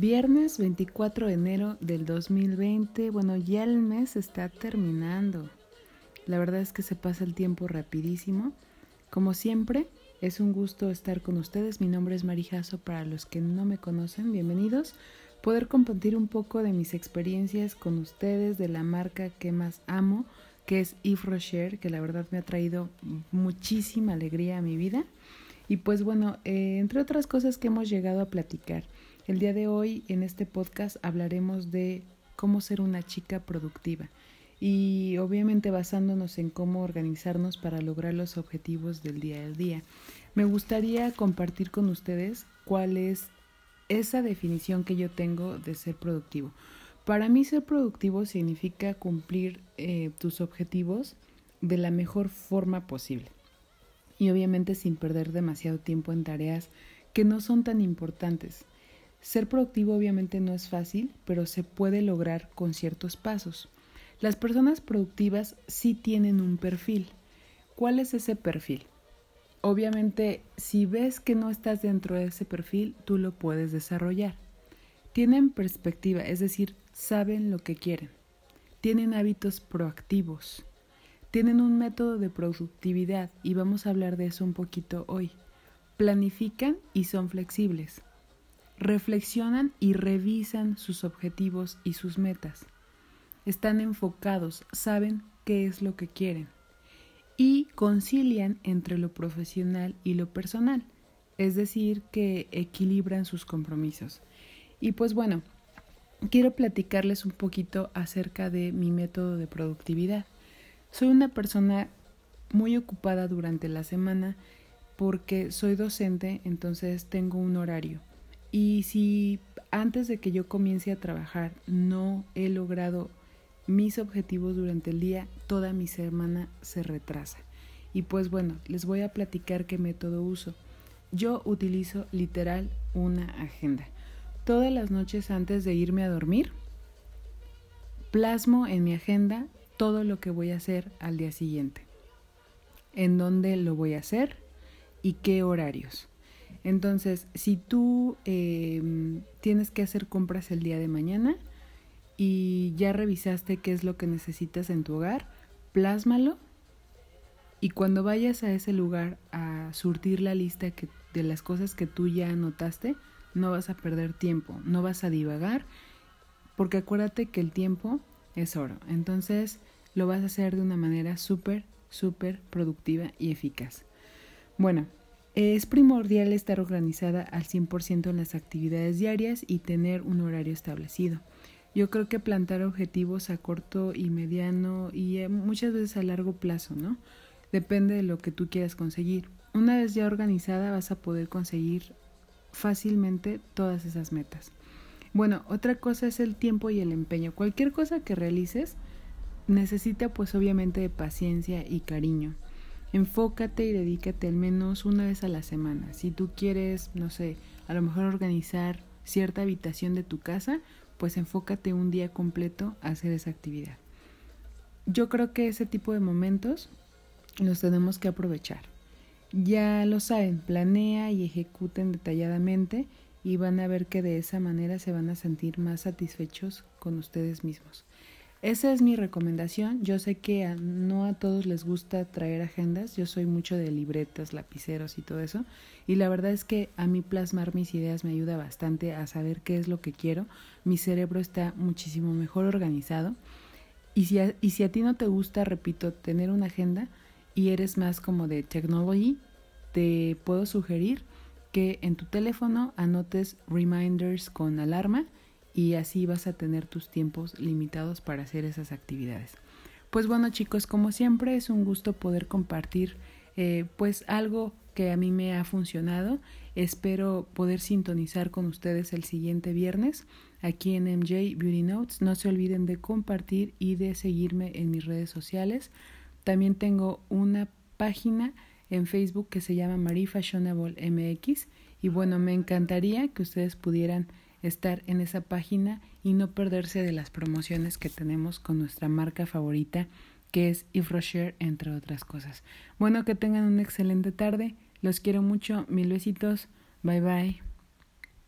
Viernes 24 de enero del 2020. Bueno, ya el mes está terminando. La verdad es que se pasa el tiempo rapidísimo. Como siempre, es un gusto estar con ustedes. Mi nombre es Marijazo. Para los que no me conocen, bienvenidos. Poder compartir un poco de mis experiencias con ustedes, de la marca que más amo, que es Yves Rocher, que la verdad me ha traído muchísima alegría a mi vida. Y pues bueno, eh, entre otras cosas que hemos llegado a platicar. El día de hoy en este podcast hablaremos de cómo ser una chica productiva y obviamente basándonos en cómo organizarnos para lograr los objetivos del día a día. Me gustaría compartir con ustedes cuál es esa definición que yo tengo de ser productivo. Para mí ser productivo significa cumplir eh, tus objetivos de la mejor forma posible y obviamente sin perder demasiado tiempo en tareas que no son tan importantes. Ser productivo obviamente no es fácil, pero se puede lograr con ciertos pasos. Las personas productivas sí tienen un perfil. ¿Cuál es ese perfil? Obviamente, si ves que no estás dentro de ese perfil, tú lo puedes desarrollar. Tienen perspectiva, es decir, saben lo que quieren. Tienen hábitos proactivos. Tienen un método de productividad y vamos a hablar de eso un poquito hoy. Planifican y son flexibles reflexionan y revisan sus objetivos y sus metas. Están enfocados, saben qué es lo que quieren y concilian entre lo profesional y lo personal, es decir, que equilibran sus compromisos. Y pues bueno, quiero platicarles un poquito acerca de mi método de productividad. Soy una persona muy ocupada durante la semana porque soy docente, entonces tengo un horario. Y si antes de que yo comience a trabajar no he logrado mis objetivos durante el día, toda mi semana se retrasa. Y pues bueno, les voy a platicar qué método uso. Yo utilizo literal una agenda. Todas las noches antes de irme a dormir, plasmo en mi agenda todo lo que voy a hacer al día siguiente. En dónde lo voy a hacer y qué horarios. Entonces, si tú em, tienes que hacer compras el día de mañana y ya revisaste qué es lo que necesitas en tu hogar, plásmalo y cuando vayas a ese lugar a surtir la lista de las cosas que tú ya anotaste, no vas a perder tiempo, no vas a divagar, porque acuérdate que el tiempo es oro. Entonces, lo vas a hacer de una manera súper, súper productiva y eficaz. Bueno, es primordial estar organizada al 100% en las actividades diarias y tener un horario establecido. Yo creo que plantar objetivos a corto y mediano y eh, muchas veces a largo plazo, ¿no? Depende de lo que tú quieras conseguir. Una vez ya organizada vas a poder conseguir fácilmente todas esas metas. Bueno, otra cosa es el tiempo y el empeño. Cualquier cosa que realices necesita pues obviamente de paciencia y cariño. Enfócate y dedícate al menos una vez a la semana. Si tú quieres, no sé, a lo mejor organizar cierta habitación de tu casa, pues enfócate un día completo a hacer esa actividad. Yo creo que ese tipo de momentos los tenemos que aprovechar. Ya lo saben, planea y ejecuten detalladamente y van a ver que de esa manera se van a sentir más satisfechos con ustedes mismos. Esa es mi recomendación. Yo sé que no a todos les gusta traer agendas. Yo soy mucho de libretas, lapiceros y todo eso. Y la verdad es que a mí plasmar mis ideas me ayuda bastante a saber qué es lo que quiero. Mi cerebro está muchísimo mejor organizado. Y si a, y si a ti no te gusta, repito, tener una agenda y eres más como de technology, te puedo sugerir que en tu teléfono anotes reminders con alarma y así vas a tener tus tiempos limitados para hacer esas actividades. Pues bueno chicos, como siempre es un gusto poder compartir eh, pues algo que a mí me ha funcionado. Espero poder sintonizar con ustedes el siguiente viernes aquí en MJ Beauty Notes. No se olviden de compartir y de seguirme en mis redes sociales. También tengo una página en Facebook que se llama Marie Fashionable MX y bueno, me encantaría que ustedes pudieran estar en esa página y no perderse de las promociones que tenemos con nuestra marca favorita que es Yves entre otras cosas. Bueno, que tengan una excelente tarde. Los quiero mucho. Mil besitos. Bye bye.